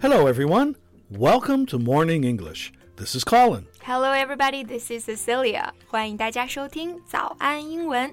Hello, everyone. Welcome to Morning English. This is Colin. Hello, everybody. This is Cecilia. 欢迎大家收听早安英文。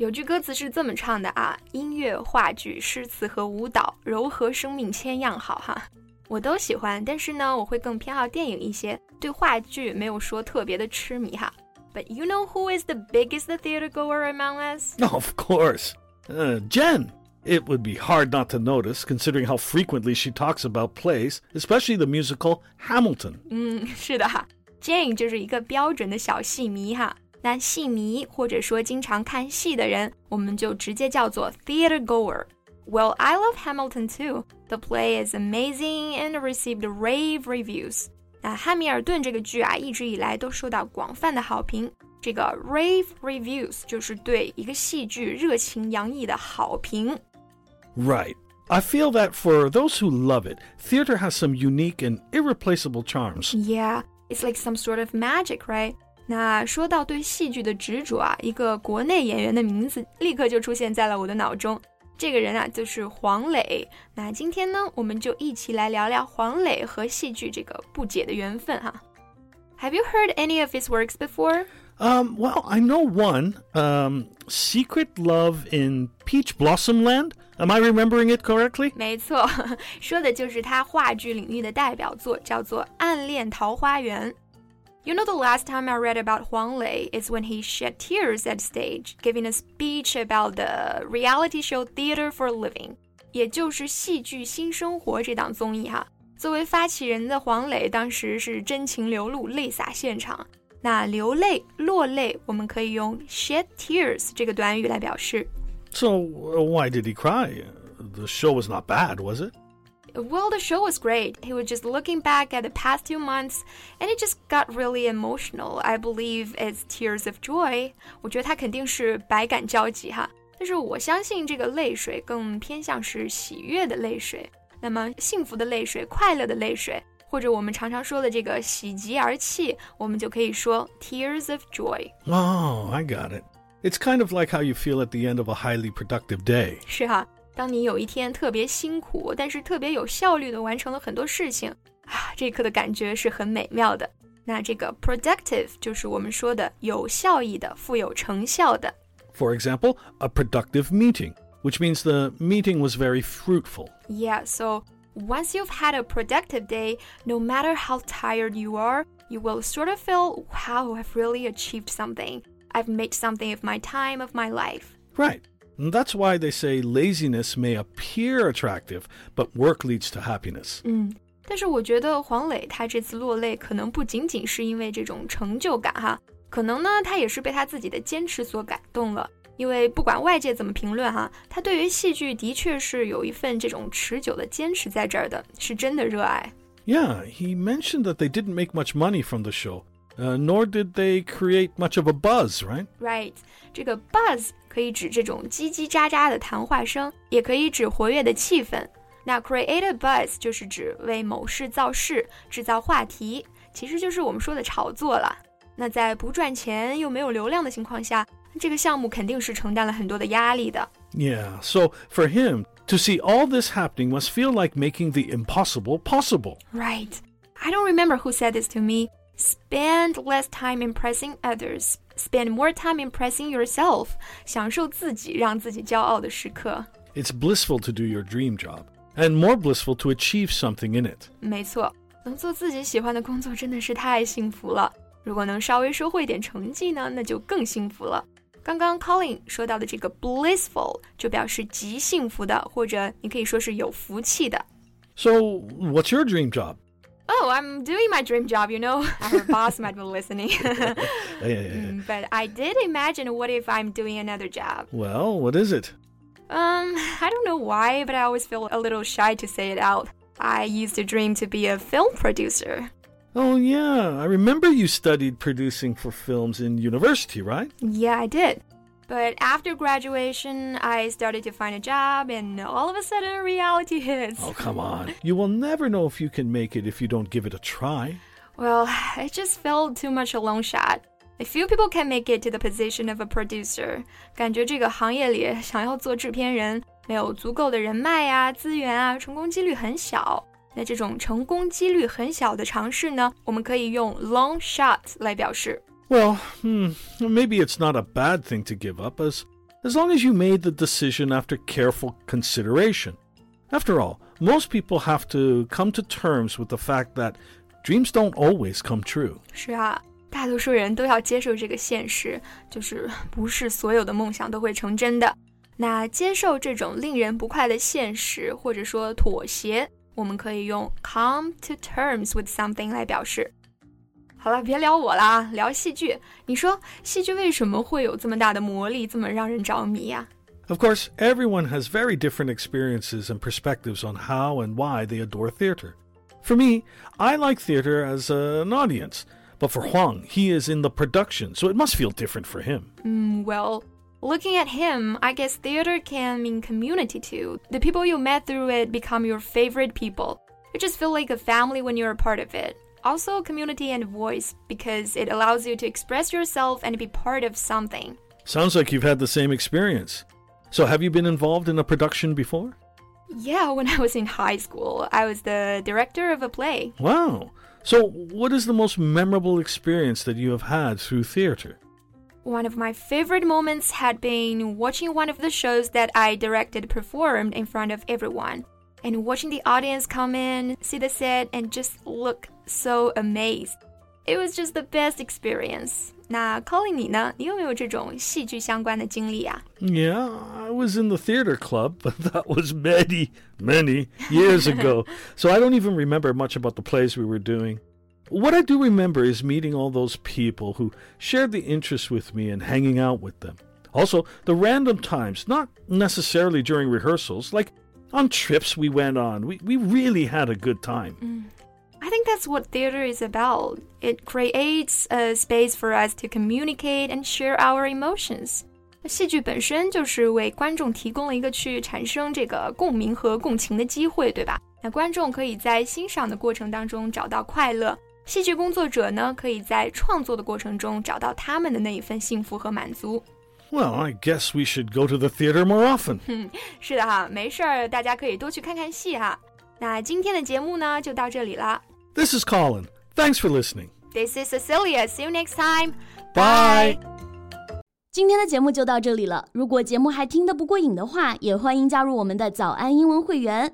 有句歌词是这么唱的啊：音乐、话剧、诗词和舞蹈，柔和生命千样好哈。我都喜欢，但是呢，我会更偏好电影一些，对话剧没有说特别的痴迷哈。But you know who is the biggest theater goer among us? Oh, of course. Uh, Jen. It would be hard not to notice, considering how frequently she talks about plays, especially the musical Hamilton. 嗯，是的哈，Jane 就是一个标准的小戏迷哈。那戏迷或者说经常看戏的人，我们就直接叫做 theater goer。Well, I love Hamilton too. The play is amazing and received rave reviews. 那《汉密尔顿》这个剧啊，一直以来都受到广泛的好评。这个 rave reviews 就是对一个戏剧热情洋溢的好评。Right. I feel that for those who love it, theater has some unique and irreplaceable charms. Yeah, it's like some sort of magic, right? 那说到对戏剧的执着啊，一个国内演员的名字立刻就出现在了我的脑中。这个人啊，就是黄磊。那今天呢，我们就一起来聊聊黄磊和戏剧这个不解的缘分哈。Have you heard any of his works before? Um, well, I know one. Um, Secret Love in Peach Blossom Land. Am I remembering it correctly? 没错，说的就是他话剧领域的代表作，叫做《暗恋桃花源》。you know, the last time I read about Huang Lei is when he shed tears at stage, giving a speech about the reality show Theater for Living，也就是戏剧新生活这档综艺哈。作为发起人的黄磊，当时是真情流露，泪洒现场。那流泪、落泪，我们可以用 shed tears 这个短语来表示。So why did he cry? The show was not bad, was it? Well, the show was great. He was just looking back at the past two months, and it just got really emotional. I believe it's tears of joy. 我觉得他肯定是百感交集哈，但是我相信这个泪水更偏向是喜悦的泪水。那么幸福的泪水、快乐的泪水，或者我们常常说的这个喜极而泣，我们就可以说 tears of joy. Oh, I got it. It's kind of like how you feel at the end of a highly productive day. 是哈。 当你有一天特别辛苦，但是特别有效率的完成了很多事情啊，这一刻的感觉是很美妙的。那这个 productive 就是我们说的有效益的、富有成效的。For example, a productive meeting, which means the meeting was very fruitful. Yeah, so once you've had a productive day, no matter how tired you are, you will sort of feel, wow, I've really achieved something. I've made something of my time, of my life. Right. And that's why they say laziness may appear attractive, but work leads to happiness. 嗯，但是我觉得黄磊他这次落泪，可能不仅仅是因为这种成就感哈，可能呢他也是被他自己的坚持所感动了。因为不管外界怎么评论哈，他对于戏剧的确是有一份这种持久的坚持在这儿的，是真的热爱。Yeah, he mentioned that they didn't make much money from the show. Uh, nor did they create much of a buzz, right? Right. 这个 buzz 可以指这种叽叽喳喳的谈话声，也可以指活跃的气氛。那 create a buzz 就是指为某事造势、制造话题，其实就是我们说的炒作了。那在不赚钱又没有流量的情况下，这个项目肯定是承担了很多的压力的。Yeah, so for him to see all this happening must feel like making the impossible possible. Right. I don't remember who said this to me. Spend less time impressing others. Spend more time impressing yourself. 享受自己，让自己骄傲的时刻。It's blissful to do your dream job, and more blissful to achieve something in it. 没错，能做自己喜欢的工作真的是太幸福了。如果能稍微收获一点成绩呢，那就更幸福了。刚刚 Colin 说到的这个 blissful 就表示极幸福的，或者你可以说是有福气的。So, what's your dream job? Oh, I'm doing my dream job, you know. Our boss might be listening. yeah, yeah, yeah. Mm, but I did imagine what if I'm doing another job? Well, what is it? Um, I don't know why, but I always feel a little shy to say it out. I used to dream to be a film producer. Oh, yeah. I remember you studied producing for films in university, right? Yeah, I did. But after graduation, I started to find a job, and all of a sudden, reality hits. Oh, come on. You will never know if you can make it if you don't give it a try. Well, it just felt too much a long shot. A few people can make it to the position of a producer. 感觉这个行业里想要做制片人，没有足够的人脉呀、资源啊，成功几率很小。那这种成功几率很小的尝试呢，我们可以用 long shot 来表示。 well, hmm, maybe it's not a bad thing to give up as as long as you made the decision after careful consideration. After all, most people have to come to terms with the fact that dreams don't always come true. 是啊，大多数人都要接受这个现实，就是不是所有的梦想都会成真的。那接受这种令人不快的现实，或者说妥协，我们可以用 come to terms with something 来表示。 好了，别聊我啦，聊戏剧。你说戏剧为什么会有这么大的魔力，这么让人着迷呀、啊、？Of course, everyone has very different experiences and perspectives on how and why they adore theater. For me, I like theater as a, an audience, but for Huang, he is in the production, so it must feel different for him. Mm, well, looking at him, I guess theater can mean community too. The people you met through it become your favorite people. You just feel like a family when you're a part of it also community and voice because it allows you to express yourself and be part of something. Sounds like you've had the same experience. So, have you been involved in a production before? Yeah, when I was in high school, I was the director of a play. Wow. So, what is the most memorable experience that you have had through theater? One of my favorite moments had been watching one of the shows that I directed performed in front of everyone and watching the audience come in, see the set, and just look so amazed. It was just the best experience. 那 Colin 你呢？你有没有这种戏剧相关的经历啊？Yeah, I was in the theater club, but that was many, many years ago. so I don't even remember much about the plays we were doing. What I do remember is meeting all those people who shared the interest with me and hanging out with them. Also, the random times, not necessarily during rehearsals, like on trips we went on. We, we really had a good time. Mm. I think that's what theater is about. It creates a space for us to communicate and share our emotions. 戏剧本身就是为观众提供了一个去产生这个共鸣和共情的机会，对吧？那观众可以在欣赏的过程当中找到快乐，戏剧工作者呢，可以在创作的过程中找到他们的那一份幸福和满足。 Well, I guess we should go to the theater more often. 是的哈，没事儿，大家可以多去看看戏哈。那今天的节目呢，就到这里了。This is Colin. Thanks for listening. This is Cecilia. See you next time. Bye. 今天的节目就到这里了。如果节目还听得不过瘾的话，也欢迎加入我们的早安英文会员。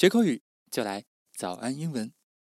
学口语就来早安英文。